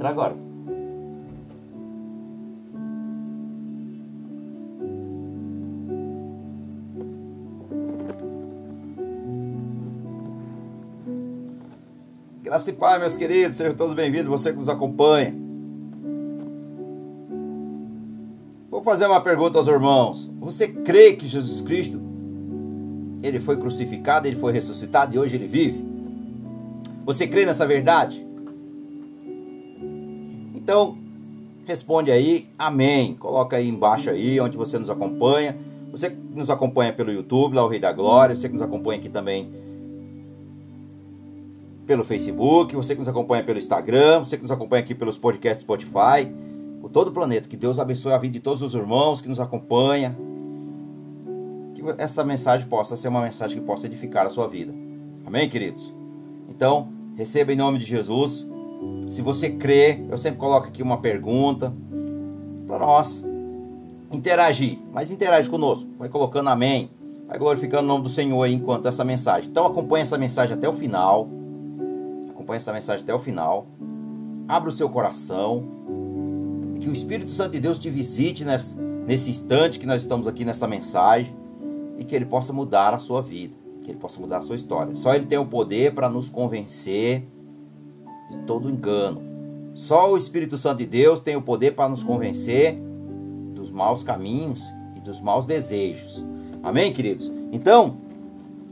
Entra agora. Graça e Pai, meus queridos, sejam todos bem-vindos, você que nos acompanha. Vou fazer uma pergunta aos irmãos. Você crê que Jesus Cristo ele foi crucificado, ele foi ressuscitado e hoje ele vive? Você crê nessa verdade? Então, responde aí, amém. Coloca aí embaixo aí, onde você nos acompanha. Você que nos acompanha pelo YouTube, lá o Rei da Glória. Você que nos acompanha aqui também pelo Facebook. Você que nos acompanha pelo Instagram. Você que nos acompanha aqui pelos podcasts Spotify. Por todo o planeta. Que Deus abençoe a vida de todos os irmãos que nos acompanham que essa mensagem possa ser uma mensagem que possa edificar a sua vida. Amém, queridos? Então, receba em nome de Jesus. Se você crê, eu sempre coloco aqui uma pergunta para nós interagir, mas interage conosco. Vai colocando amém, vai glorificando o nome do Senhor aí enquanto essa mensagem. Então acompanhe essa mensagem até o final. Acompanhe essa mensagem até o final. Abra o seu coração. Que o Espírito Santo de Deus te visite nesse, nesse instante que nós estamos aqui nessa mensagem e que ele possa mudar a sua vida, que ele possa mudar a sua história. Só ele tem o poder para nos convencer de todo engano. Só o Espírito Santo de Deus tem o poder para nos convencer dos maus caminhos e dos maus desejos. Amém, queridos? Então,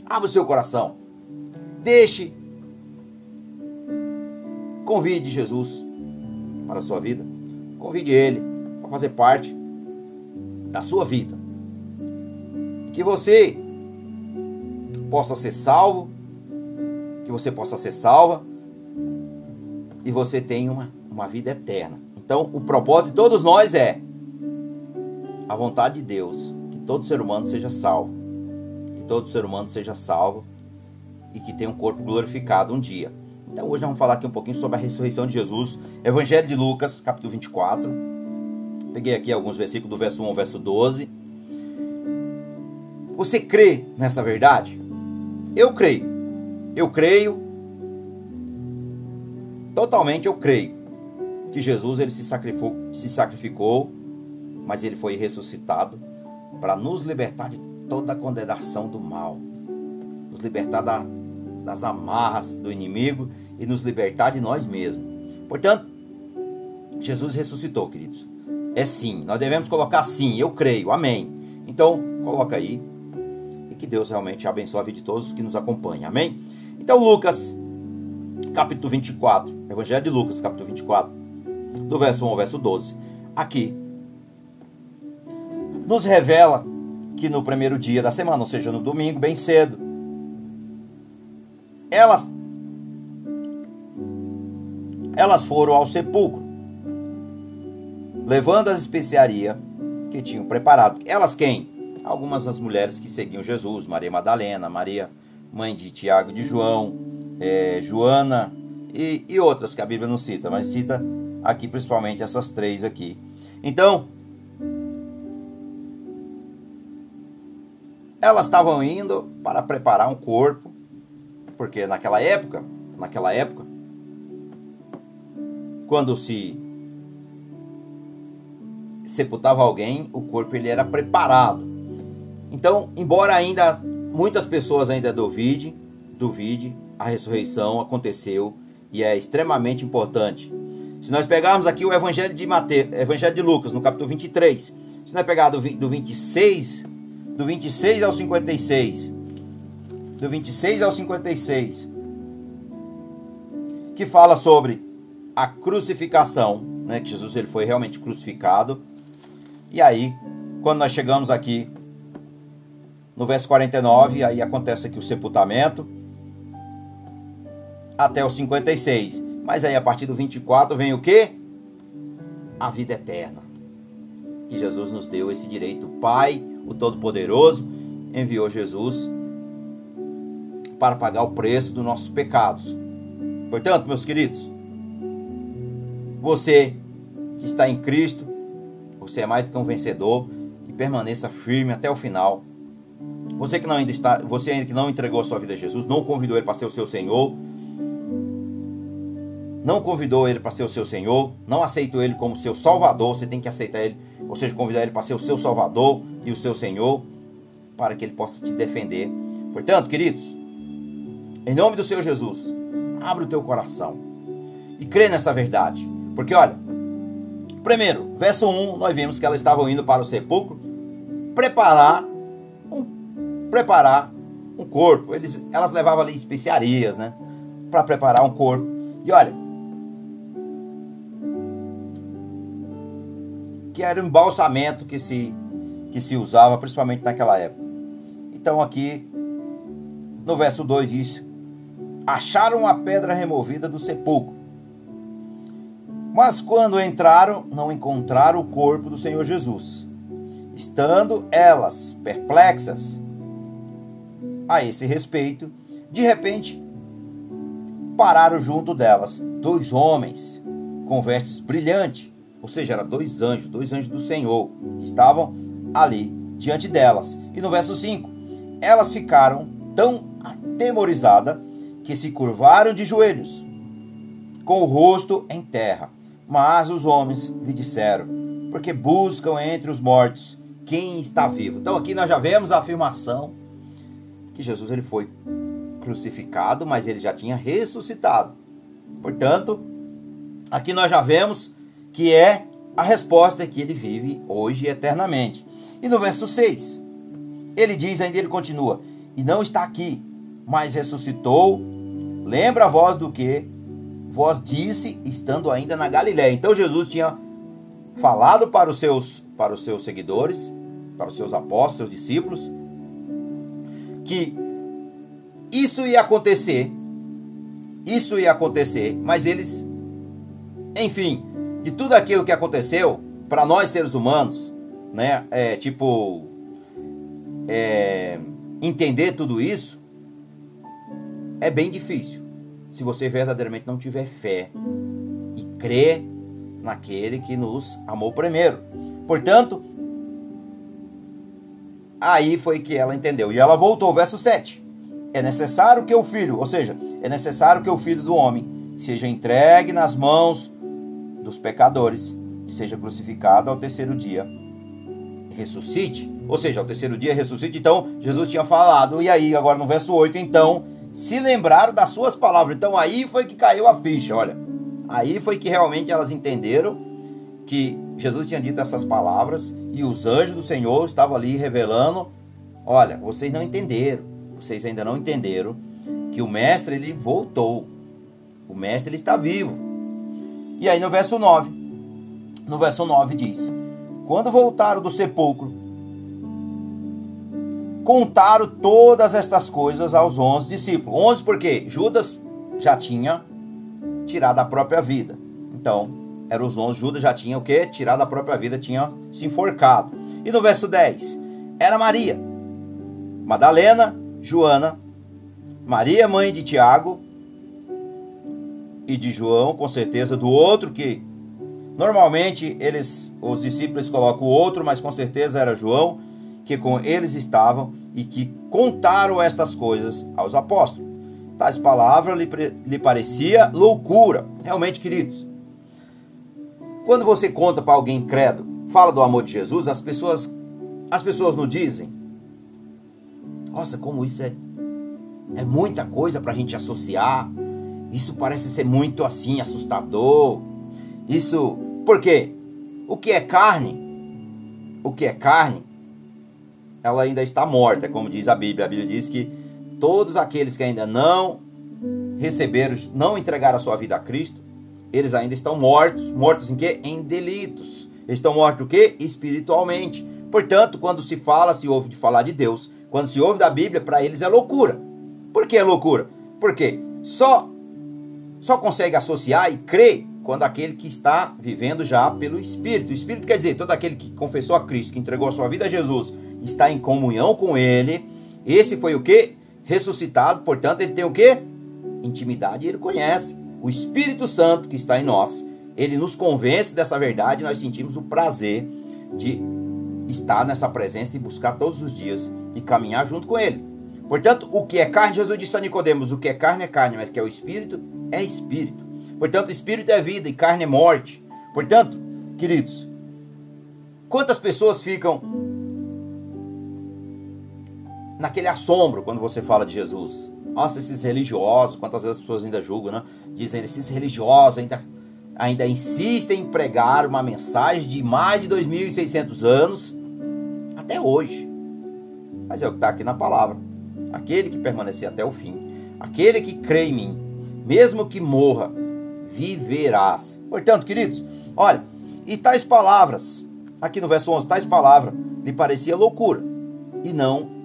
abra o seu coração. Deixe convide Jesus para a sua vida. Convide ele para fazer parte da sua vida que você possa ser salvo, que você possa ser salva e você tenha uma, uma vida eterna. Então, o propósito de todos nós é a vontade de Deus, que todo ser humano seja salvo, que todo ser humano seja salvo e que tenha um corpo glorificado um dia. Então, hoje vamos falar aqui um pouquinho sobre a ressurreição de Jesus, Evangelho de Lucas, capítulo 24. Peguei aqui alguns versículos do verso 1 ao verso 12 você crê nessa verdade? Eu creio. Eu creio. Totalmente eu creio que Jesus ele se sacrificou, se sacrificou, mas ele foi ressuscitado para nos libertar de toda a condenação do mal, nos libertar da, das amarras do inimigo e nos libertar de nós mesmos. Portanto, Jesus ressuscitou, queridos. É sim, nós devemos colocar sim, eu creio, amém. Então, coloca aí que Deus realmente abençoe a vida de todos que nos acompanham. Amém? Então, Lucas, capítulo 24, Evangelho de Lucas, capítulo 24, do verso 1 ao verso 12. Aqui nos revela que no primeiro dia da semana, ou seja, no domingo, bem cedo, elas elas foram ao sepulcro, levando as especiarias que tinham preparado. Elas quem? algumas das mulheres que seguiam Jesus, Maria Madalena, Maria, mãe de Tiago de João, é, Joana e, e outras que a Bíblia não cita, mas cita aqui principalmente essas três aqui. Então, elas estavam indo para preparar um corpo, porque naquela época, naquela época, quando se sepultava alguém, o corpo ele era preparado. Então, embora ainda muitas pessoas ainda duvidem, duvide, a ressurreição aconteceu e é extremamente importante. Se nós pegarmos aqui o Evangelho de Mateus, Evangelho de Lucas, no capítulo 23, se nós pegar do, do 26, do 26 ao 56, do 26 ao 56, que fala sobre a crucificação, né, que Jesus ele foi realmente crucificado. E aí, quando nós chegamos aqui no verso 49, aí acontece aqui o sepultamento. Até o 56. Mas aí a partir do 24 vem o que? A vida eterna. Que Jesus nos deu esse direito. O Pai, o Todo-Poderoso, enviou Jesus para pagar o preço dos nossos pecados. Portanto, meus queridos, você que está em Cristo, você é mais do que um vencedor e permaneça firme até o final você que não ainda está, você ainda que não entregou a sua vida a Jesus, não convidou ele para ser o seu Senhor, não convidou ele para ser o seu Senhor, não aceitou ele como seu Salvador, você tem que aceitar ele, ou seja, convidar ele para ser o seu Salvador e o seu Senhor, para que ele possa te defender. Portanto, queridos, em nome do Senhor Jesus, abre o teu coração e crê nessa verdade. Porque olha, primeiro, verso 1, nós vimos que elas estavam indo para o sepulcro preparar um, preparar um corpo. Eles, elas levavam ali especiarias, né? Para preparar um corpo. E olha, que era o embalsamento que se, que se usava, principalmente naquela época. Então aqui, no verso 2 diz, acharam a pedra removida do sepulcro. Mas quando entraram, não encontraram o corpo do Senhor Jesus. Estando elas perplexas a esse respeito, de repente pararam junto delas dois homens com vestes brilhantes, ou seja, eram dois anjos, dois anjos do Senhor, que estavam ali diante delas. E no verso 5, elas ficaram tão atemorizadas que se curvaram de joelhos, com o rosto em terra. Mas os homens lhe disseram: Porque buscam entre os mortos quem está vivo. Então aqui nós já vemos a afirmação que Jesus ele foi crucificado, mas ele já tinha ressuscitado. Portanto, aqui nós já vemos que é a resposta que ele vive hoje eternamente. E no verso 6, ele diz ainda, ele continua: E não está aqui, mas ressuscitou. Lembra a voz do que vós disse estando ainda na Galiléia. Então Jesus tinha falado para os seus para os seus seguidores para os seus apóstolos, seus discípulos, que isso ia acontecer, isso ia acontecer, mas eles, enfim, de tudo aquilo que aconteceu, para nós seres humanos, né, é, tipo, é, entender tudo isso, é bem difícil. Se você verdadeiramente não tiver fé e crer naquele que nos amou primeiro. Portanto, Aí foi que ela entendeu. E ela voltou, verso 7. É necessário que o filho, ou seja, é necessário que o filho do homem seja entregue nas mãos dos pecadores, seja crucificado ao terceiro dia, ressuscite. Ou seja, ao terceiro dia ressuscite. Então, Jesus tinha falado, e aí, agora no verso 8, então, se lembraram das suas palavras. Então, aí foi que caiu a ficha, olha. Aí foi que realmente elas entenderam que Jesus tinha dito essas palavras e os anjos do Senhor estavam ali revelando: olha, vocês não entenderam, vocês ainda não entenderam que o mestre ele voltou. O mestre ele está vivo. E aí no verso 9, no verso 9 diz: Quando voltaram do sepulcro, contaram todas estas coisas aos onze discípulos. Onze porque Judas já tinha tirado a própria vida. Então, eram os onze. Judas já tinha o que? Tirado a própria vida, tinha se enforcado. E no verso 10, era Maria, Madalena, Joana, Maria, mãe de Tiago e de João, com certeza do outro que normalmente eles, os discípulos colocam o outro, mas com certeza era João, que com eles estavam e que contaram estas coisas aos apóstolos. Tais palavras lhe, lhe parecia loucura. Realmente, queridos, quando você conta para alguém credo, fala do amor de Jesus, as pessoas as pessoas não dizem: "Nossa, como isso é é muita coisa para a gente associar. Isso parece ser muito assim assustador. Isso, porque o que é carne? O que é carne? Ela ainda está morta, como diz a Bíblia. A Bíblia diz que todos aqueles que ainda não receberam, não entregaram a sua vida a Cristo, eles ainda estão mortos. Mortos em quê? Em delitos. Eles estão mortos o quê? Espiritualmente. Portanto, quando se fala, se ouve de falar de Deus, quando se ouve da Bíblia, para eles é loucura. Por que é loucura? Porque só só consegue associar e crer quando aquele que está vivendo já pelo Espírito. O Espírito quer dizer, todo aquele que confessou a Cristo, que entregou a sua vida a Jesus, está em comunhão com Ele. Esse foi o que? Ressuscitado, portanto, ele tem o que? Intimidade ele conhece o Espírito Santo que está em nós, ele nos convence dessa verdade nós sentimos o prazer de estar nessa presença e buscar todos os dias e caminhar junto com ele. Portanto, o que é carne, Jesus disse a Nicodemos, o que é carne é carne, mas o que é o espírito é espírito. Portanto, espírito é vida e carne é morte. Portanto, queridos, quantas pessoas ficam naquele assombro quando você fala de Jesus? Nossa, esses religiosos, quantas vezes as pessoas ainda julgam, né? Dizem, esses religiosos ainda, ainda insistem em pregar uma mensagem de mais de 2.600 anos até hoje. Mas é o que está aqui na palavra. Aquele que permanecer até o fim, aquele que crê em mim, mesmo que morra, viverás. Portanto, queridos, olha, e tais palavras, aqui no verso 11, tais palavras lhe parecia loucura, e não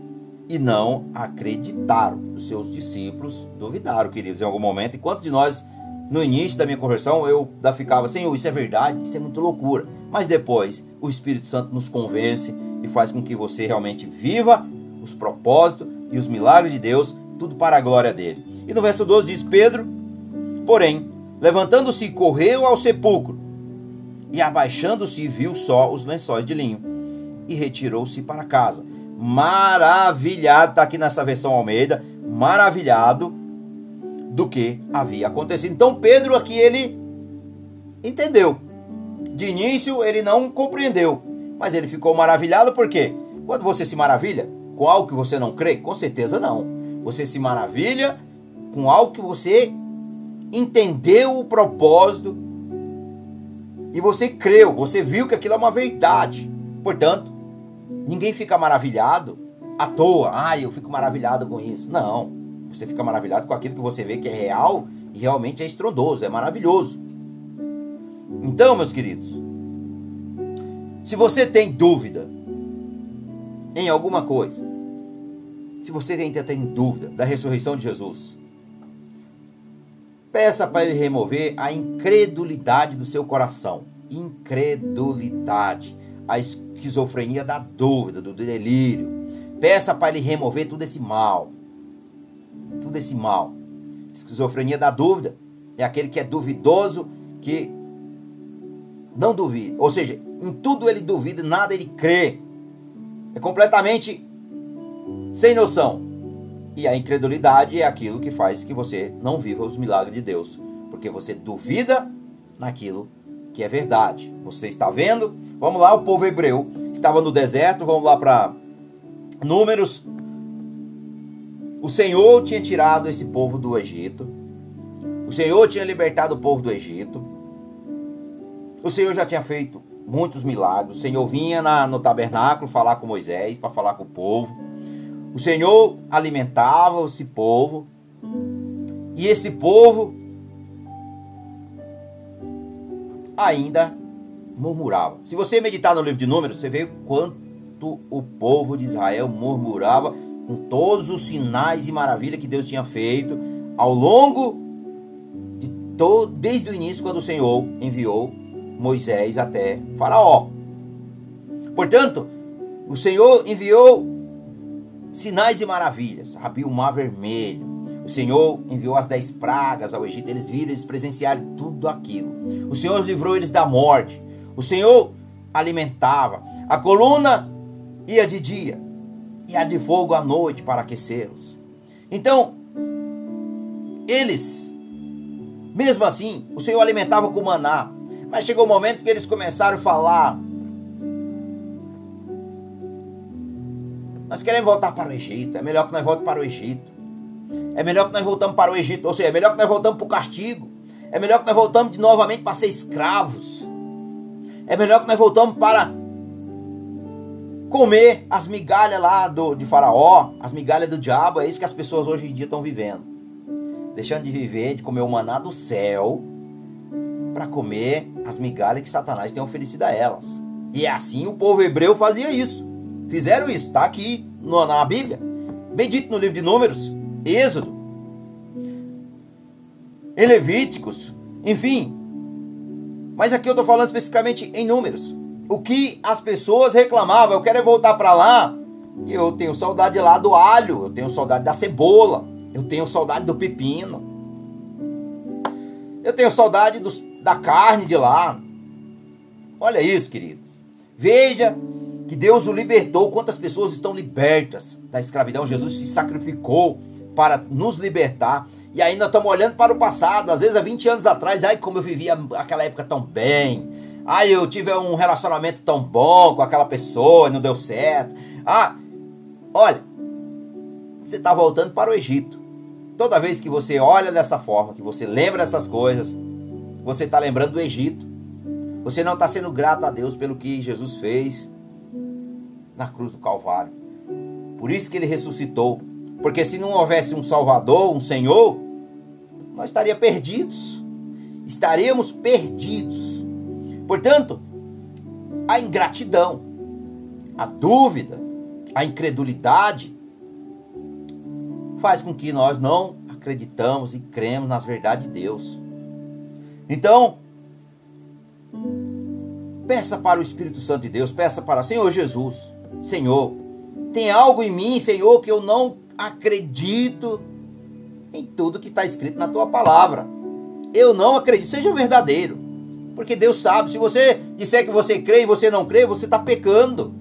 e não acreditaram. Os seus discípulos duvidaram, queridos, em algum momento. Enquanto de nós, no início da minha conversão, eu ficava, Senhor, isso é verdade, isso é muito loucura. Mas depois, o Espírito Santo nos convence e faz com que você realmente viva os propósitos e os milagres de Deus, tudo para a glória dele. E no verso 12 diz: Pedro, porém, levantando-se, correu ao sepulcro e abaixando-se, viu só os lençóis de linho e retirou-se para casa maravilhado, está aqui nessa versão Almeida, maravilhado do que havia acontecido. Então Pedro aqui ele entendeu. De início ele não compreendeu, mas ele ficou maravilhado porque quando você se maravilha com algo que você não crê, com certeza não. Você se maravilha com algo que você entendeu o propósito e você creu, você viu que aquilo é uma verdade. Portanto, Ninguém fica maravilhado à toa. Ah, eu fico maravilhado com isso. Não. Você fica maravilhado com aquilo que você vê que é real e realmente é estrondoso, é maravilhoso. Então, meus queridos, se você tem dúvida em alguma coisa, se você ainda tem dúvida da ressurreição de Jesus, peça para ele remover a incredulidade do seu coração. Incredulidade a esquizofrenia da dúvida, do delírio. Peça para ele remover tudo esse mal. Tudo esse mal. Esquizofrenia da dúvida é aquele que é duvidoso, que não duvida. Ou seja, em tudo ele duvida, nada ele crê. É completamente sem noção. E a incredulidade é aquilo que faz que você não viva os milagres de Deus. Porque você duvida naquilo que é verdade. Você está vendo? Vamos lá, o povo hebreu estava no deserto, vamos lá para Números. O Senhor tinha tirado esse povo do Egito. O Senhor tinha libertado o povo do Egito. O Senhor já tinha feito muitos milagres. O Senhor vinha na, no tabernáculo falar com Moisés, para falar com o povo. O Senhor alimentava esse povo. E esse povo ainda murmurava. Se você meditar no livro de Números, você vê quanto o povo de Israel murmurava com todos os sinais e maravilhas que Deus tinha feito ao longo de todo, desde o início, quando o Senhor enviou Moisés até Faraó. Portanto, o Senhor enviou sinais e maravilhas, abriu o mar vermelho, o Senhor enviou as dez pragas ao Egito, eles viram, eles presenciaram tudo aquilo. O Senhor livrou eles da morte. O Senhor alimentava. A coluna ia de dia e a de fogo à noite para aquecê-los. Então, eles, mesmo assim, o Senhor alimentava com maná. Mas chegou o um momento que eles começaram a falar. Nós queremos voltar para o Egito. É melhor que nós voltemos para o Egito. É melhor que nós voltamos para o Egito, ou seja, é melhor que nós voltamos para o castigo. É melhor que nós voltamos novamente para ser escravos. É melhor que nós voltamos para comer as migalhas lá do, de Faraó, as migalhas do diabo. É isso que as pessoas hoje em dia estão vivendo. Deixando de viver, de comer o maná do céu, para comer as migalhas que Satanás tem oferecido a elas. E é assim o povo hebreu fazia isso. Fizeram isso, está aqui na Bíblia. Bem dito no livro de Números, Êxodo, em Levíticos, enfim. Mas aqui eu estou falando especificamente em números. O que as pessoas reclamavam, eu quero voltar para lá, eu tenho saudade lá do alho, eu tenho saudade da cebola, eu tenho saudade do pepino, eu tenho saudade dos, da carne de lá. Olha isso, queridos. Veja que Deus o libertou, quantas pessoas estão libertas da escravidão. Jesus se sacrificou para nos libertar. E nós estamos olhando para o passado, às vezes há 20 anos atrás, ai como eu vivia aquela época tão bem. Ai, eu tive um relacionamento tão bom com aquela pessoa, não deu certo. Ah, olha, você está voltando para o Egito. Toda vez que você olha dessa forma, que você lembra dessas coisas, você está lembrando do Egito. Você não está sendo grato a Deus pelo que Jesus fez na cruz do Calvário. Por isso que ele ressuscitou. Porque se não houvesse um Salvador, um Senhor, nós estaríamos perdidos. Estaríamos perdidos. Portanto, a ingratidão, a dúvida, a incredulidade faz com que nós não acreditamos e cremos nas verdades de Deus. Então, peça para o Espírito Santo de Deus, peça para Senhor Jesus, Senhor, tem algo em mim, Senhor, que eu não acredito em tudo que está escrito na tua palavra. Eu não acredito, seja verdadeiro. Porque Deus sabe, se você disser que você crê e você não crê, você está pecando.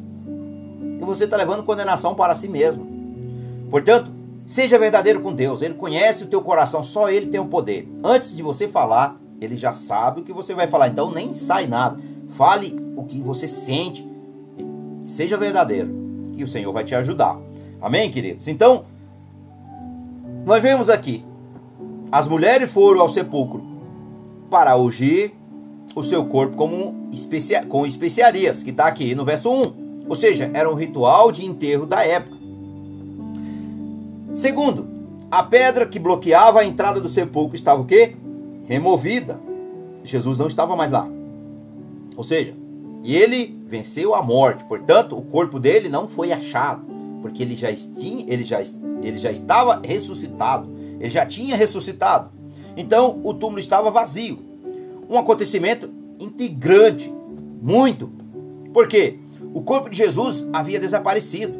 E você está levando condenação para si mesmo. Portanto, seja verdadeiro com Deus. Ele conhece o teu coração, só Ele tem o poder. Antes de você falar, Ele já sabe o que você vai falar. Então nem sai nada. Fale o que você sente. Seja verdadeiro, que o Senhor vai te ajudar. Amém, queridos? Então, nós vemos aqui, as mulheres foram ao sepulcro para ungir o seu corpo como especia, com especiarias, que está aqui no verso 1. Ou seja, era um ritual de enterro da época. Segundo, a pedra que bloqueava a entrada do sepulcro estava o quê? Removida. Jesus não estava mais lá. Ou seja, ele venceu a morte. Portanto, o corpo dele não foi achado, porque ele já tinha, ele já, ele já estava ressuscitado. Ele já tinha ressuscitado. Então, o túmulo estava vazio um acontecimento integrante, muito. Porque o corpo de Jesus havia desaparecido.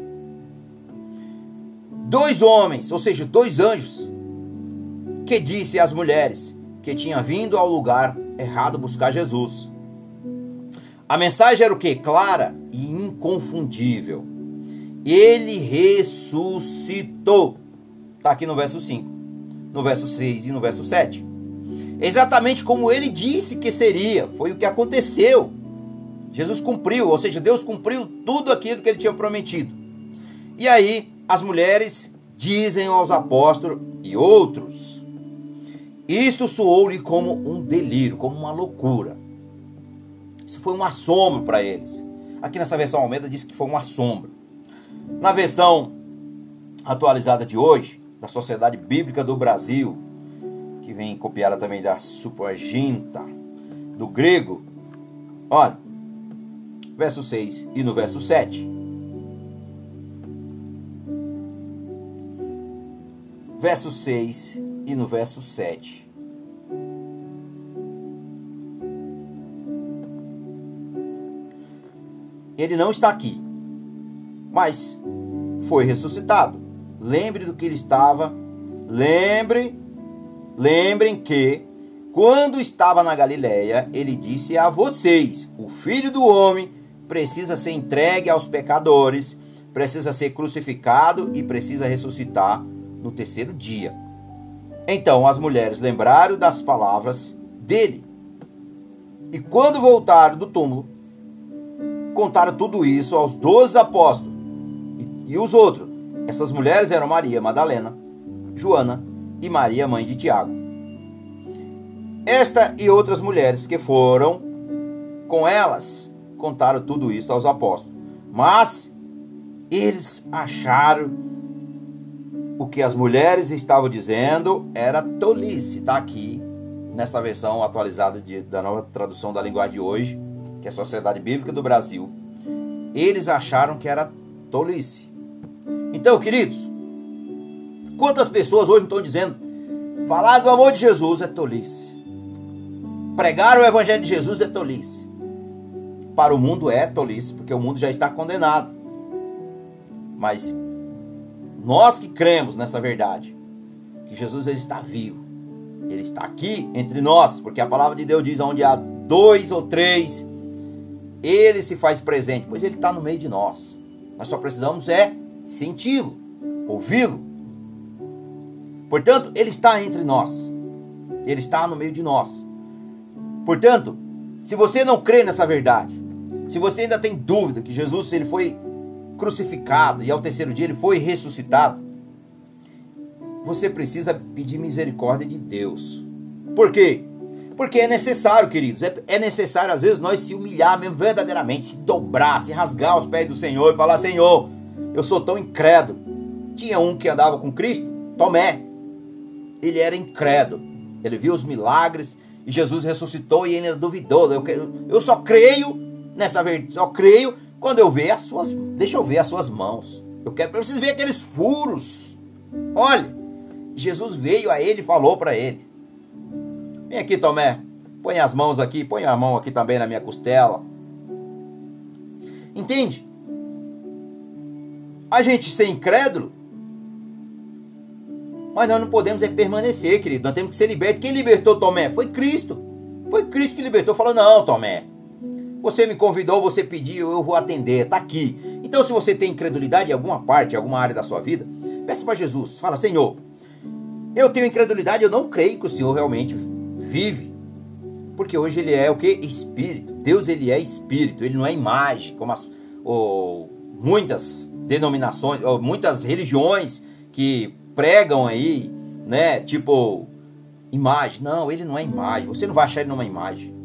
Dois homens, ou seja, dois anjos, que disse às mulheres que tinha vindo ao lugar errado buscar Jesus. A mensagem era o que? Clara e inconfundível. Ele ressuscitou. Está aqui no verso 5, no verso 6 e no verso 7 exatamente como ele disse que seria. Foi o que aconteceu. Jesus cumpriu, ou seja, Deus cumpriu tudo aquilo que ele tinha prometido. E aí, as mulheres dizem aos apóstolos e outros: Isto soou-lhe como um delírio, como uma loucura. Isso foi um assombro para eles. Aqui nessa versão Almeida diz que foi um assombro. Na versão atualizada de hoje, da Sociedade Bíblica do Brasil, que vem copiada também da Supaginta, do grego. Olha, verso 6 e no verso 7. Verso 6 e no verso 7. Ele não está aqui, mas foi ressuscitado. Lembre do que ele estava. Lembre Lembrem que, quando estava na Galiléia, ele disse a vocês: o filho do homem precisa ser entregue aos pecadores, precisa ser crucificado e precisa ressuscitar no terceiro dia. Então as mulheres lembraram das palavras dele. E quando voltaram do túmulo, contaram tudo isso aos doze apóstolos. E, os outros. Essas mulheres eram Maria Madalena, Joana, e Maria, mãe de Tiago. Esta e outras mulheres que foram com elas contaram tudo isso aos apóstolos. Mas eles acharam o que as mulheres estavam dizendo era tolice. Está aqui nessa versão atualizada de, da nova tradução da linguagem de hoje, que é a Sociedade Bíblica do Brasil. Eles acharam que era tolice. Então, queridos, Quantas pessoas hoje estão dizendo falar do amor de Jesus é tolice. Pregar o evangelho de Jesus é tolice. Para o mundo é tolice, porque o mundo já está condenado. Mas nós que cremos nessa verdade, que Jesus ele está vivo, ele está aqui entre nós, porque a palavra de Deus diz: onde há dois ou três, ele se faz presente, pois ele está no meio de nós. Nós só precisamos é senti-lo, ouvi-lo Portanto, ele está entre nós. Ele está no meio de nós. Portanto, se você não crê nessa verdade, se você ainda tem dúvida que Jesus ele foi crucificado e ao terceiro dia ele foi ressuscitado, você precisa pedir misericórdia de Deus. Por quê? Porque é necessário, queridos, é, é, necessário às vezes nós se humilhar mesmo verdadeiramente, se dobrar, se rasgar aos pés do Senhor e falar: Senhor, eu sou tão incrédulo. Tinha um que andava com Cristo, Tomé. Ele era incrédulo. Ele viu os milagres e Jesus ressuscitou e ele duvidou. Eu, eu só creio nessa verdade, só creio quando eu ver as suas, deixa eu ver as suas mãos. Eu quero para vocês verem aqueles furos. Olha, Jesus veio a ele e falou para ele: Vem aqui, Tomé. Põe as mãos aqui, põe a mão aqui também na minha costela. Entende? A gente ser incrédulo, mas nós não podemos é permanecer, querido. Nós temos que ser libertos. Quem libertou Tomé? Foi Cristo. Foi Cristo que libertou. Falou: Não, Tomé. Você me convidou, você pediu, eu vou atender. Está aqui. Então, se você tem incredulidade em alguma parte, em alguma área da sua vida, peça para Jesus. Fala: Senhor, eu tenho incredulidade, eu não creio que o Senhor realmente vive. Porque hoje ele é o que? Espírito. Deus ele é espírito, ele não é imagem, como as, ou, muitas denominações, ou, muitas religiões que pregam aí, né? Tipo, imagem. Não, ele não é imagem. Você não vai achar ele numa imagem.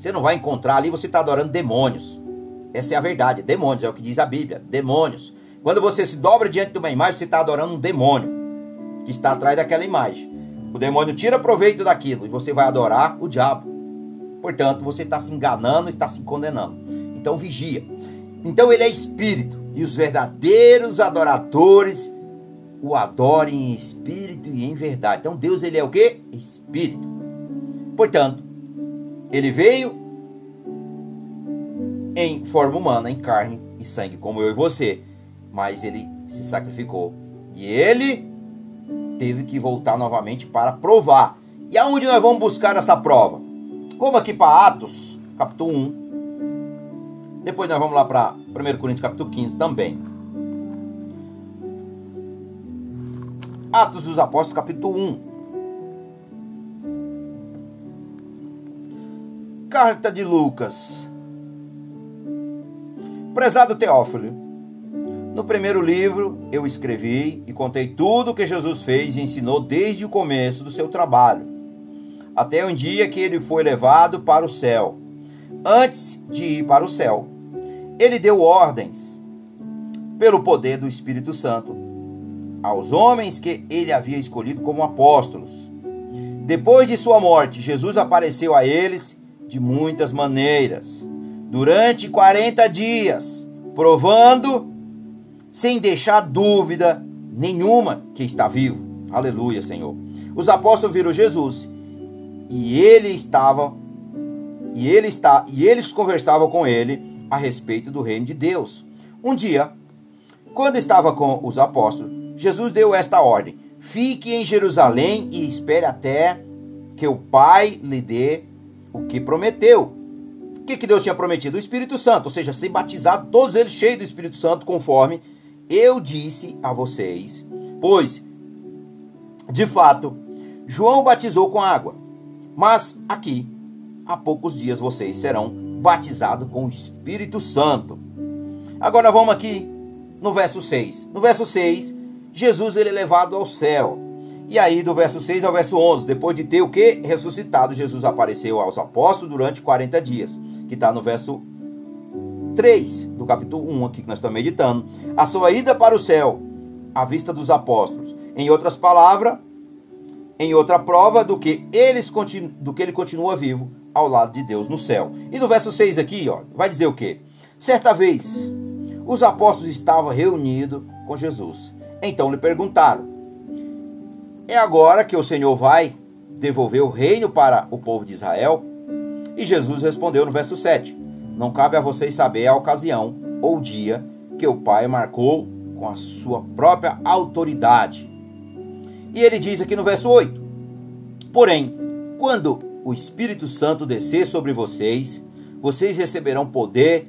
Você não vai encontrar ali, você está adorando demônios. Essa é a verdade. Demônios, é o que diz a Bíblia. Demônios. Quando você se dobra diante de uma imagem, você está adorando um demônio que está atrás daquela imagem. O demônio tira proveito daquilo e você vai adorar o diabo. Portanto, você está se enganando, está se condenando. Então vigia. Então ele é espírito e os verdadeiros adoradores o adorem em espírito e em verdade. Então Deus ele é o que? Espírito. Portanto, ele veio em forma humana, em carne e sangue, como eu e você, mas ele se sacrificou. E ele teve que voltar novamente para provar. E aonde nós vamos buscar essa prova? Vamos aqui para Atos, capítulo 1. Depois nós vamos lá para 1 Coríntios, capítulo 15 também. Atos dos Apóstolos, capítulo 1. Carta de Lucas. Prezado Teófilo, no primeiro livro, eu escrevi e contei tudo o que Jesus fez e ensinou desde o começo do seu trabalho, até o dia que ele foi levado para o céu. Antes de ir para o céu, ele deu ordens, pelo poder do Espírito Santo, aos homens que ele havia escolhido como apóstolos. Depois de sua morte, Jesus apareceu a eles de muitas maneiras, durante 40 dias, provando sem deixar dúvida nenhuma que está vivo. Aleluia, Senhor. Os apóstolos viram Jesus e ele estava e ele está e eles conversavam com ele a respeito do reino de Deus. Um dia, quando estava com os apóstolos, Jesus deu esta ordem: Fique em Jerusalém e espere até que o Pai lhe dê o que prometeu. O que, que Deus tinha prometido? O Espírito Santo, ou seja, ser batizado, todos eles cheios do Espírito Santo, conforme eu disse a vocês, pois, de fato, João batizou com água, mas aqui, há poucos dias, vocês serão batizados com o Espírito Santo. Agora vamos aqui no verso 6. No verso 6, Jesus ele é levado ao céu. E aí, do verso 6 ao verso 11, depois de ter o que? Ressuscitado, Jesus apareceu aos apóstolos durante 40 dias, que está no verso 3 do capítulo 1 aqui que nós estamos meditando, a sua ida para o céu, à vista dos apóstolos. Em outras palavras, em outra prova do que, eles do que ele continua vivo ao lado de Deus no céu. E no verso 6 aqui, ó, vai dizer o que? Certa vez, os apóstolos estavam reunidos com Jesus. Então lhe perguntaram: É agora que o Senhor vai devolver o reino para o povo de Israel? E Jesus respondeu no verso 7: não cabe a vocês saber a ocasião ou dia que o Pai marcou com a sua própria autoridade. E ele diz aqui no verso 8: Porém, quando o Espírito Santo descer sobre vocês, vocês receberão poder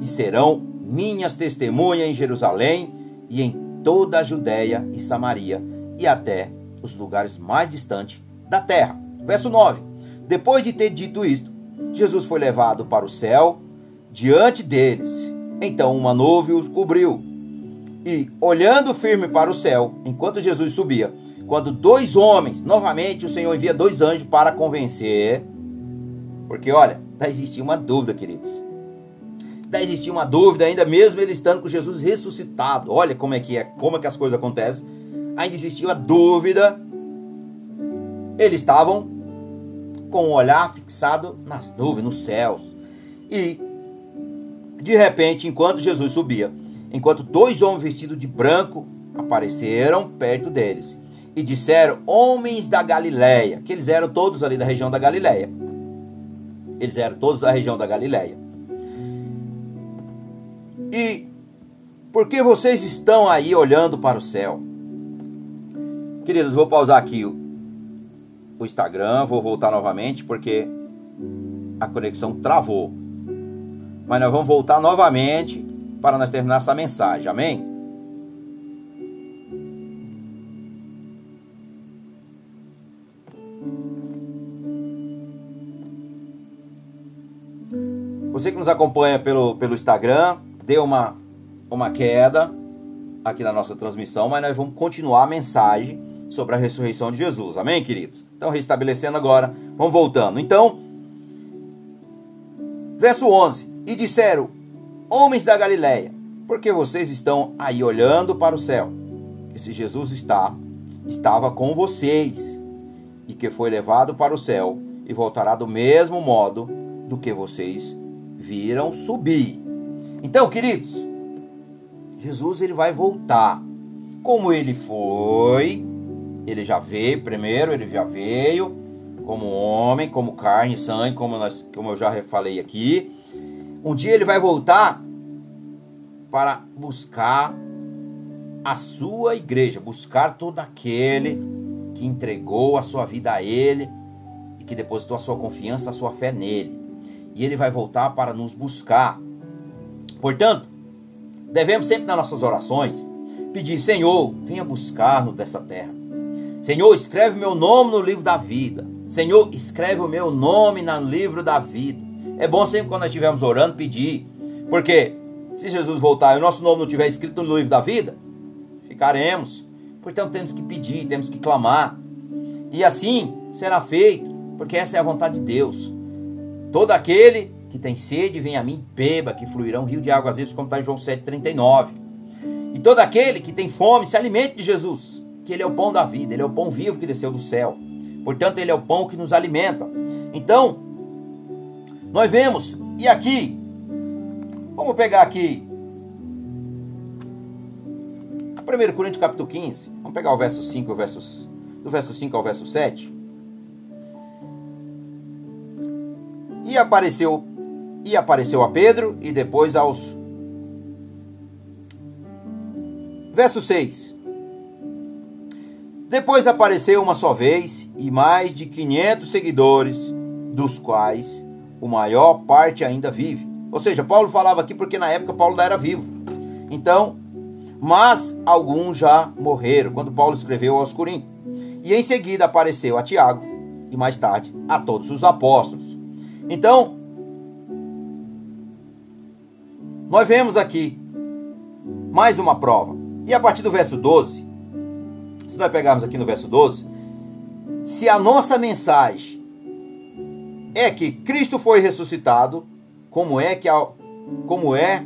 e serão minhas testemunhas em Jerusalém e em toda a Judéia e Samaria e até os lugares mais distantes da terra. Verso 9. Depois de ter dito isto, Jesus foi levado para o céu diante deles. Então uma nuvem os cobriu. E, olhando firme para o céu, enquanto Jesus subia, quando dois homens, novamente o Senhor envia dois anjos para convencer, porque olha, ainda existia uma dúvida, queridos. Ainda existia uma dúvida, ainda mesmo ele estando com Jesus ressuscitado. Olha como é que é, como é que as coisas acontecem. Ainda existia uma dúvida. Eles estavam com o olhar fixado nas nuvens, nos céus. E de repente, enquanto Jesus subia, enquanto dois homens vestidos de branco apareceram perto deles e disseram: Homens da Galileia, que eles eram todos ali da região da Galileia. Eles eram todos da região da Galileia. E por que vocês estão aí olhando para o céu? Queridos, vou pausar aqui o, Instagram, vou voltar novamente porque a conexão travou. Mas nós vamos voltar novamente para nós terminar essa mensagem. Amém? Você que nos acompanha pelo, pelo Instagram, deu uma, uma queda aqui na nossa transmissão, mas nós vamos continuar a mensagem sobre a ressurreição de Jesus. Amém, queridos? Então, restabelecendo agora, vamos voltando. Então, verso 11: E disseram, homens da Galileia, por que vocês estão aí olhando para o céu? Esse Jesus está, estava com vocês, e que foi levado para o céu, e voltará do mesmo modo do que vocês viram subir. Então, queridos, Jesus ele vai voltar. Como ele foi, ele já veio primeiro, ele já veio como homem, como carne sangue, como, nós, como eu já falei aqui. Um dia ele vai voltar para buscar a sua igreja, buscar todo aquele que entregou a sua vida a ele e que depositou a sua confiança, a sua fé nele e ele vai voltar para nos buscar. Portanto, devemos sempre nas nossas orações pedir: Senhor, venha buscar-nos dessa terra. Senhor, escreve meu nome no livro da vida. Senhor, escreve o meu nome no livro da vida. É bom sempre quando nós estivermos orando pedir, porque se Jesus voltar e o nosso nome não estiver escrito no livro da vida, ficaremos. Portanto, temos que pedir, temos que clamar. E assim será feito, porque essa é a vontade de Deus. Todo aquele que tem sede, vem a mim, beba, que fluirão rio de águas vivas, como está em João 7,39. E todo aquele que tem fome, se alimente de Jesus, que Ele é o pão da vida, Ele é o pão vivo que desceu do céu. Portanto, Ele é o pão que nos alimenta. Então, nós vemos, e aqui, vamos pegar aqui, 1 Coríntios capítulo 15, vamos pegar o verso 5, o verso, do verso 5 ao verso 7. E apareceu e apareceu a Pedro e depois aos Verso 6. Depois apareceu uma só vez e mais de 500 seguidores, dos quais o maior parte ainda vive. Ou seja, Paulo falava aqui porque na época Paulo ainda era vivo. Então, mas alguns já morreram quando Paulo escreveu aos Coríntios. E em seguida apareceu a Tiago e mais tarde a todos os apóstolos. Então, nós vemos aqui mais uma prova. E a partir do verso 12, se nós pegarmos aqui no verso 12, se a nossa mensagem é que Cristo foi ressuscitado, como é que como é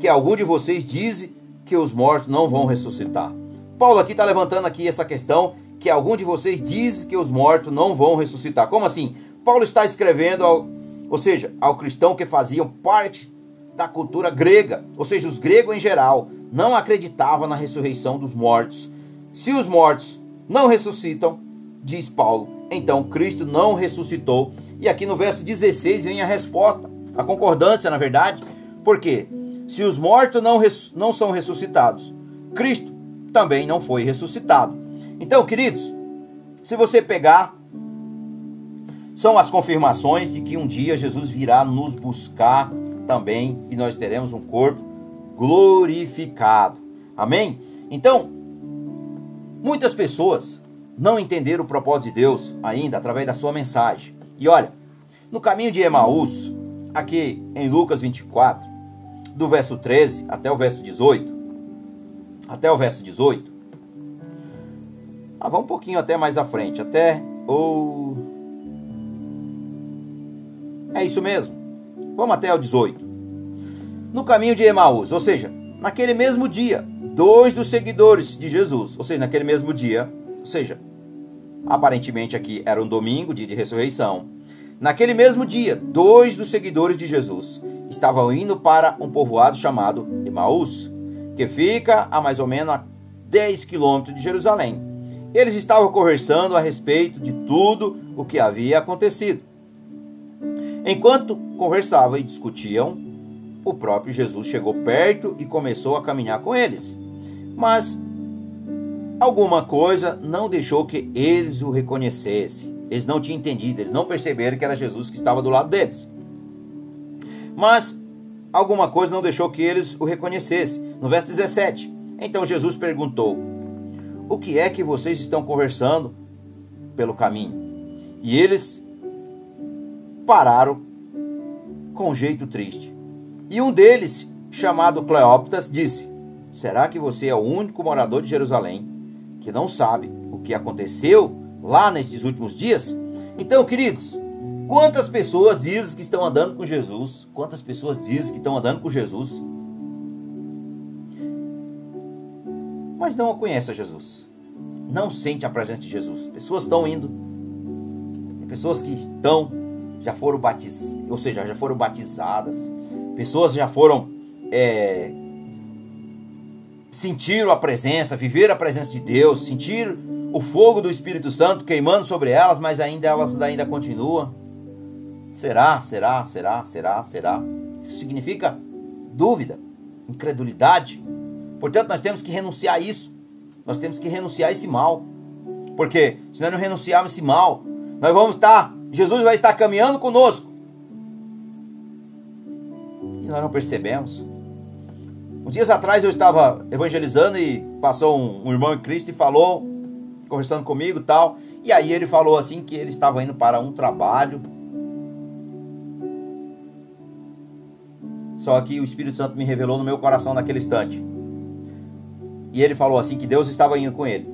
que algum de vocês diz que os mortos não vão ressuscitar? Paulo aqui está levantando aqui essa questão que algum de vocês diz que os mortos não vão ressuscitar. Como assim? Paulo está escrevendo, ao, ou seja, ao cristão que faziam parte da cultura grega, ou seja, os gregos em geral, não acreditavam na ressurreição dos mortos. Se os mortos não ressuscitam, diz Paulo, então Cristo não ressuscitou. E aqui no verso 16 vem a resposta, a concordância, na verdade, porque se os mortos não, não são ressuscitados, Cristo também não foi ressuscitado. Então, queridos, se você pegar são as confirmações de que um dia Jesus virá nos buscar também e nós teremos um corpo glorificado. Amém? Então, muitas pessoas não entender o propósito de Deus ainda através da sua mensagem. E olha, no caminho de Emaús, aqui em Lucas 24, do verso 13 até o verso 18, até o verso 18. Ah, vamos um pouquinho até mais à frente, até o É isso mesmo. Vamos até o 18. No caminho de Emaús, ou seja, naquele mesmo dia, dois dos seguidores de Jesus, ou seja, naquele mesmo dia, ou seja, aparentemente aqui era um domingo, dia de ressurreição. Naquele mesmo dia, dois dos seguidores de Jesus estavam indo para um povoado chamado Emaús, que fica a mais ou menos a 10 quilômetros de Jerusalém. Eles estavam conversando a respeito de tudo o que havia acontecido. Enquanto conversavam e discutiam, o próprio Jesus chegou perto e começou a caminhar com eles. Mas alguma coisa não deixou que eles o reconhecessem. Eles não tinham entendido, eles não perceberam que era Jesus que estava do lado deles. Mas alguma coisa não deixou que eles o reconhecessem. No verso 17, então Jesus perguntou: O que é que vocês estão conversando pelo caminho? E eles pararam com um jeito triste. E um deles, chamado Cleópatas, disse: Será que você é o único morador de Jerusalém que não sabe o que aconteceu lá nesses últimos dias? Então, queridos, quantas pessoas dizem que estão andando com Jesus? Quantas pessoas dizem que estão andando com Jesus? Mas não conhecem Jesus. Não sente a presença de Jesus. Pessoas estão indo. Tem pessoas que estão, já foram batizadas, ou seja, já foram batizadas Pessoas já foram é, sentiram a presença, viver a presença de Deus, sentir o fogo do Espírito Santo queimando sobre elas, mas ainda elas ainda continuam. Será? Será? Será? Será? Será? Isso significa dúvida, incredulidade. Portanto, nós temos que renunciar a isso. Nós temos que renunciar a esse mal. Porque se nós não renunciarmos a esse mal, nós vamos estar, Jesus vai estar caminhando conosco e nós não percebemos. Uns dias atrás eu estava evangelizando e passou um, um irmão em Cristo e falou, conversando comigo tal. E aí ele falou assim que ele estava indo para um trabalho. Só que o Espírito Santo me revelou no meu coração naquele instante. E ele falou assim que Deus estava indo com ele.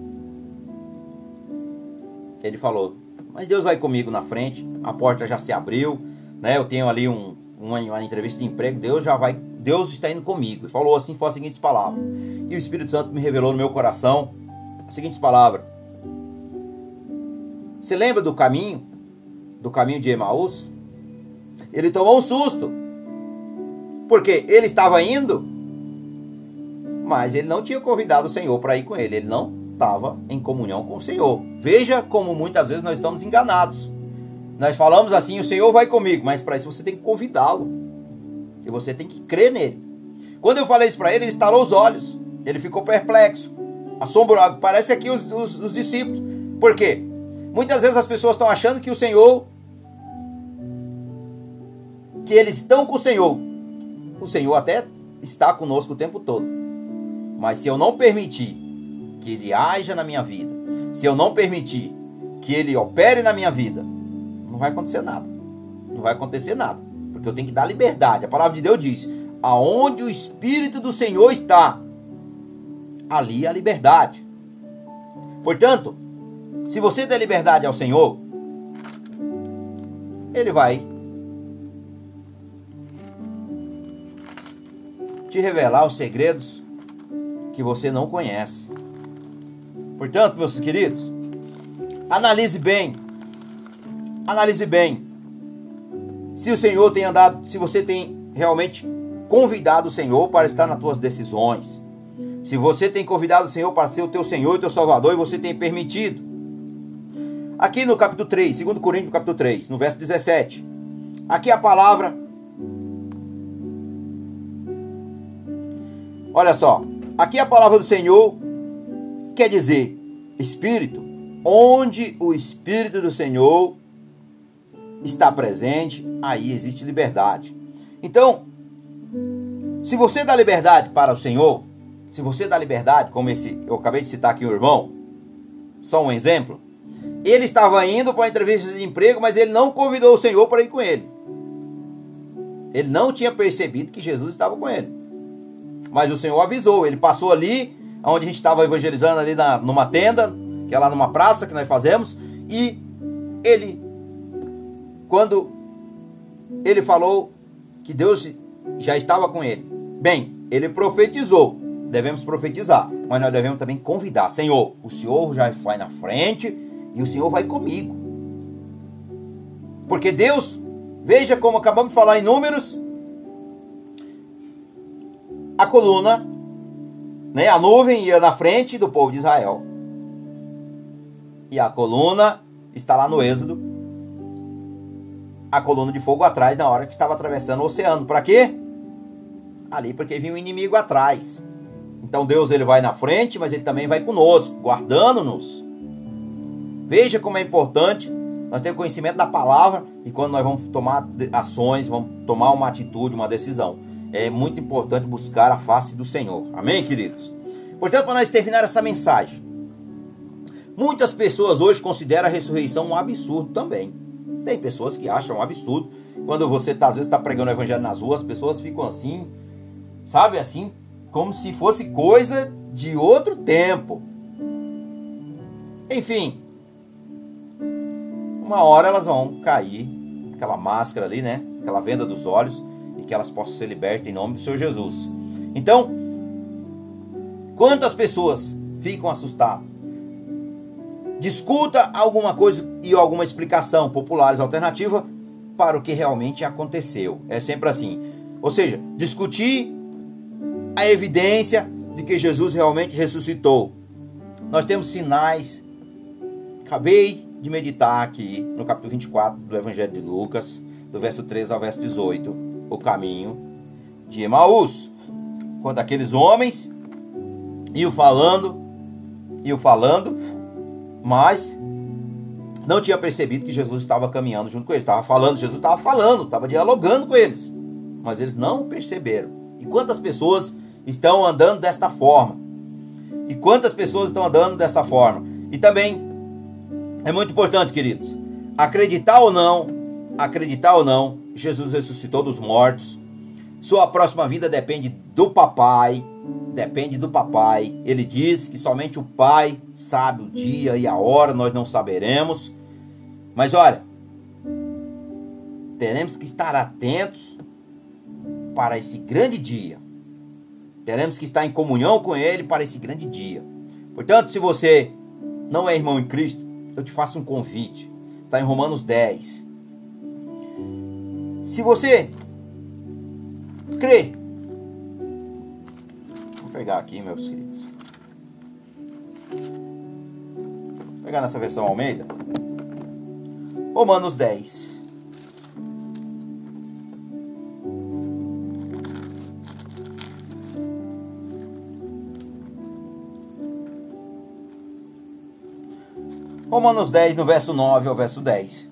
Ele falou: "Mas Deus vai comigo na frente, a porta já se abriu, né? Eu tenho ali um, uma, uma entrevista de emprego, Deus já vai, Deus está indo comigo. Falou assim, foi as seguintes palavras. E o Espírito Santo me revelou no meu coração as seguintes palavras. Você lembra do caminho? Do caminho de Emaús? Ele tomou um susto. Porque ele estava indo, mas ele não tinha convidado o Senhor para ir com ele. Ele não estava em comunhão com o Senhor. Veja como muitas vezes nós estamos enganados. Nós falamos assim: o Senhor vai comigo, mas para isso você tem que convidá-lo. E você tem que crer nele. Quando eu falei isso para ele, ele estalou os olhos. Ele ficou perplexo, assombrado. Parece aqui os, os, os discípulos. Por quê? Muitas vezes as pessoas estão achando que o Senhor, que eles estão com o Senhor. O Senhor até está conosco o tempo todo. Mas se eu não permitir que Ele haja na minha vida, se eu não permitir que Ele opere na minha vida, vai acontecer nada. Não vai acontecer nada. Porque eu tenho que dar liberdade. A palavra de Deus diz: aonde o Espírito do Senhor está, ali a liberdade. Portanto, se você der liberdade ao Senhor, Ele vai te revelar os segredos que você não conhece. Portanto, meus queridos, analise bem analise bem. Se o Senhor tem andado, se você tem realmente convidado o Senhor para estar nas tuas decisões. Se você tem convidado o Senhor para ser o teu Senhor e teu Salvador e você tem permitido. Aqui no capítulo 3, 2 Coríntios capítulo 3, no verso 17. Aqui a palavra Olha só, aqui a palavra do Senhor quer dizer espírito, onde o espírito do Senhor está presente, aí existe liberdade. Então, se você dá liberdade para o Senhor, se você dá liberdade, como esse eu acabei de citar aqui o irmão, Só um exemplo. Ele estava indo para uma entrevista de emprego, mas ele não convidou o Senhor para ir com ele. Ele não tinha percebido que Jesus estava com ele. Mas o Senhor avisou. Ele passou ali, onde a gente estava evangelizando, ali na, numa tenda, que é lá numa praça que nós fazemos, e ele, quando ele falou que Deus já estava com ele. Bem, ele profetizou. Devemos profetizar, mas nós devemos também convidar. Senhor, o Senhor já vai na frente e o Senhor vai comigo. Porque Deus, veja como acabamos de falar em números, a coluna, né, a nuvem ia na frente do povo de Israel. E a coluna está lá no Êxodo. A coluna de fogo atrás na hora que estava atravessando o oceano. Para quê? Ali porque vinha um inimigo atrás. Então Deus ele vai na frente, mas ele também vai conosco, guardando-nos. Veja como é importante nós ter conhecimento da palavra e quando nós vamos tomar ações, vamos tomar uma atitude, uma decisão. É muito importante buscar a face do Senhor. Amém, queridos? Portanto, para nós terminar essa mensagem, muitas pessoas hoje consideram a ressurreição um absurdo também. Tem pessoas que acham um absurdo. Quando você tá, às vezes está pregando o evangelho nas ruas, as pessoas ficam assim, sabe assim, como se fosse coisa de outro tempo. Enfim, uma hora elas vão cair, aquela máscara ali, né? Aquela venda dos olhos, e que elas possam ser libertas em nome do Senhor Jesus. Então, quantas pessoas ficam assustadas? Discuta alguma coisa e alguma explicação populares alternativa para o que realmente aconteceu. É sempre assim. Ou seja, discutir a evidência de que Jesus realmente ressuscitou. Nós temos sinais. Acabei de meditar aqui no capítulo 24 do Evangelho de Lucas, do verso 13 ao verso 18, o caminho de Emaús. Quando aqueles homens iam falando, iam falando, mas não tinha percebido que Jesus estava caminhando junto com eles, estava falando, Jesus estava falando, estava dialogando com eles, mas eles não perceberam. E quantas pessoas estão andando desta forma? E quantas pessoas estão andando dessa forma? E também é muito importante, queridos, acreditar ou não, acreditar ou não, Jesus ressuscitou dos mortos. Sua próxima vida depende do papai, depende do papai. Ele diz que somente o pai sabe o dia e a hora, nós não saberemos. Mas olha, teremos que estar atentos para esse grande dia. Teremos que estar em comunhão com Ele para esse grande dia. Portanto, se você não é irmão em Cristo, eu te faço um convite. Está em Romanos 10. Se você crê, pegar aqui, meus queridos. Vou pegar nessa versão Almeida. Romanos 10. Romanos 10, no verso 9 ao verso 10.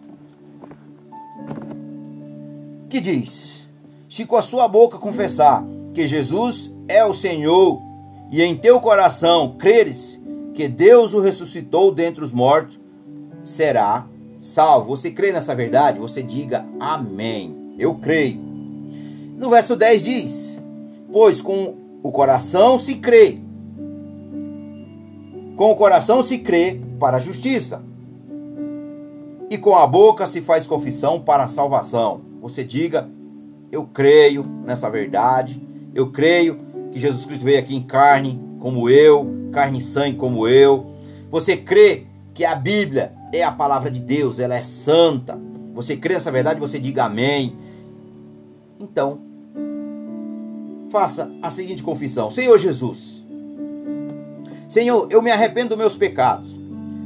Que diz: Se com a sua boca confessar que Jesus é o Senhor, e em teu coração creres que Deus o ressuscitou dentre os mortos, será salvo. Você crê nessa verdade? Você diga amém. Eu creio. No verso 10 diz: Pois com o coração se crê. Com o coração se crê para a justiça. E com a boca se faz confissão para a salvação. Você diga: Eu creio nessa verdade. Eu creio que Jesus Cristo veio aqui em carne, como eu, carne e sangue, como eu. Você crê que a Bíblia é a palavra de Deus, ela é santa. Você crê nessa verdade, você diga amém. Então, faça a seguinte confissão: Senhor Jesus, Senhor, eu me arrependo dos meus pecados.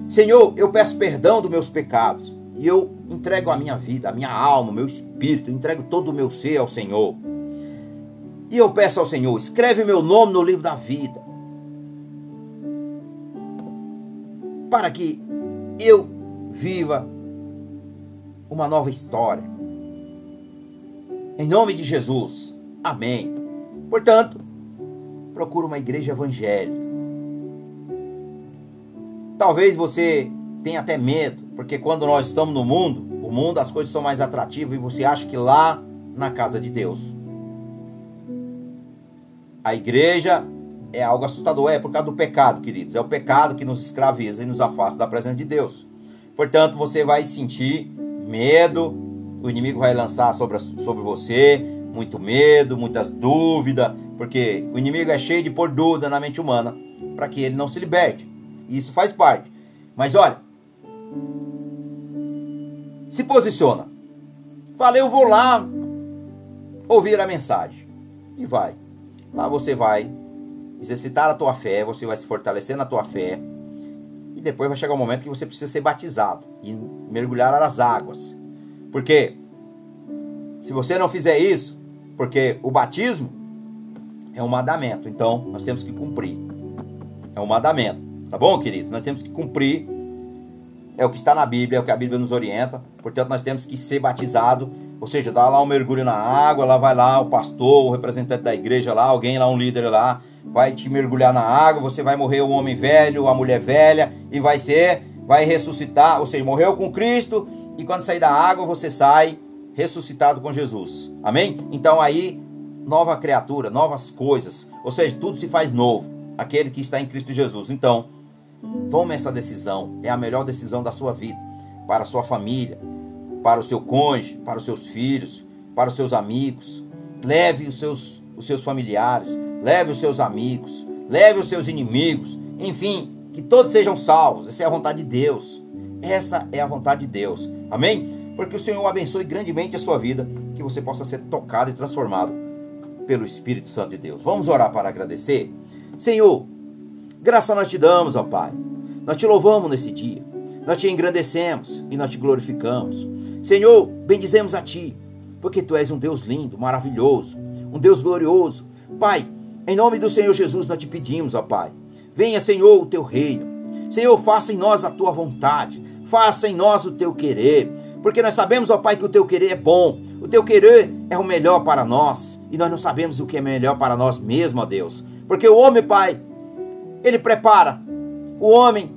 Senhor, eu peço perdão dos meus pecados. E eu entrego a minha vida, a minha alma, o meu espírito, entrego todo o meu ser ao Senhor. E eu peço ao Senhor, escreve meu nome no livro da vida. Para que eu viva uma nova história. Em nome de Jesus. Amém. Portanto, procura uma igreja evangélica talvez você tenha até medo, porque quando nós estamos no mundo, o mundo as coisas são mais atrativas e você acha que lá na casa de Deus a igreja é algo assustador, é por causa do pecado, queridos. É o pecado que nos escraviza e nos afasta da presença de Deus. Portanto, você vai sentir medo, o inimigo vai lançar sobre, sobre você muito medo, muitas dúvidas, porque o inimigo é cheio de pôr dúvida na mente humana para que ele não se liberte. Isso faz parte. Mas olha, se posiciona. Fala, eu vou lá ouvir a mensagem. E vai. Lá você vai exercitar a tua fé, você vai se fortalecer na tua fé. E depois vai chegar o um momento que você precisa ser batizado e mergulhar nas águas. Porque se você não fizer isso, porque o batismo é um mandamento, então nós temos que cumprir. É um mandamento, tá bom, queridos? Nós temos que cumprir. É o que está na Bíblia, é o que a Bíblia nos orienta. Portanto, nós temos que ser batizado, ou seja, dar lá um mergulho na água, lá vai lá o pastor, o representante da igreja lá, alguém lá, um líder lá, vai te mergulhar na água, você vai morrer o homem velho, a mulher velha e vai ser, vai ressuscitar, ou seja, morreu com Cristo e quando sair da água você sai ressuscitado com Jesus. Amém? Então aí nova criatura, novas coisas, ou seja, tudo se faz novo, aquele que está em Cristo Jesus. Então, tome essa decisão, é a melhor decisão da sua vida, para a sua família, para o seu cônjuge, para os seus filhos, para os seus amigos. Leve os seus, os seus familiares, leve os seus amigos, leve os seus inimigos, enfim, que todos sejam salvos. Essa é a vontade de Deus. Essa é a vontade de Deus. Amém? Porque o Senhor abençoe grandemente a sua vida, que você possa ser tocado e transformado pelo Espírito Santo de Deus. Vamos orar para agradecer? Senhor, graça nós te damos, ó Pai. Nós te louvamos nesse dia. Nós te engrandecemos e nós te glorificamos. Senhor, bendizemos a ti, porque tu és um Deus lindo, maravilhoso, um Deus glorioso. Pai, em nome do Senhor Jesus, nós te pedimos, ó Pai. Venha, Senhor, o teu reino. Senhor, faça em nós a tua vontade. Faça em nós o teu querer. Porque nós sabemos, ó Pai, que o teu querer é bom. O teu querer é o melhor para nós. E nós não sabemos o que é melhor para nós mesmo, ó Deus. Porque o homem, Pai, ele prepara. O homem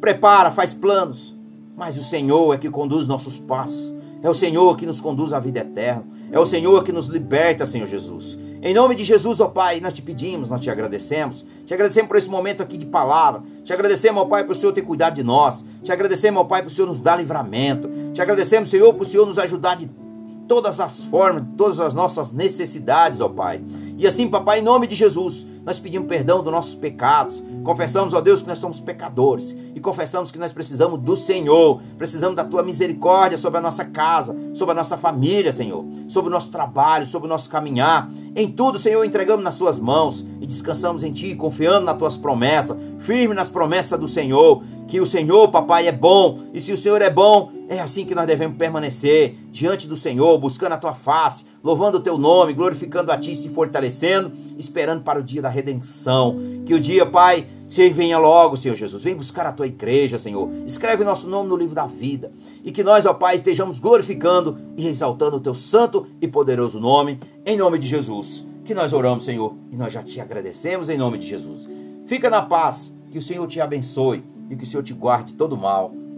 prepara, faz planos. Mas o Senhor é que conduz nossos passos. É o Senhor que nos conduz à vida eterna. É o Senhor que nos liberta, Senhor Jesus. Em nome de Jesus, ó Pai, nós te pedimos, nós te agradecemos. Te agradecemos por esse momento aqui de palavra. Te agradecemos, ó Pai, por o Senhor ter cuidado de nós. Te agradecemos, ó Pai, por o Senhor nos dar livramento. Te agradecemos, Senhor, por o Senhor nos ajudar de todas as formas, todas as nossas necessidades, ó Pai. E assim, papai, em nome de Jesus, nós pedimos perdão dos nossos pecados. Confessamos, ó Deus, que nós somos pecadores. E confessamos que nós precisamos do Senhor. Precisamos da tua misericórdia sobre a nossa casa, sobre a nossa família, Senhor. Sobre o nosso trabalho, sobre o nosso caminhar. Em tudo, Senhor, entregamos nas suas mãos e descansamos em Ti, confiando nas tuas promessas, firme nas promessas do Senhor. Que o Senhor, papai, é bom. E se o Senhor é bom, é assim que nós devemos permanecer diante do Senhor, buscando a tua face, louvando o teu nome, glorificando a ti, se fortalecendo, esperando para o dia da redenção. Que o dia, Pai, Senhor, venha logo, Senhor Jesus. Vem buscar a tua igreja, Senhor. Escreve nosso nome no livro da vida. E que nós, ó Pai, estejamos glorificando e exaltando o teu santo e poderoso nome, em nome de Jesus. Que nós oramos, Senhor, e nós já te agradecemos em nome de Jesus. Fica na paz, que o Senhor te abençoe e que o Senhor te guarde todo mal,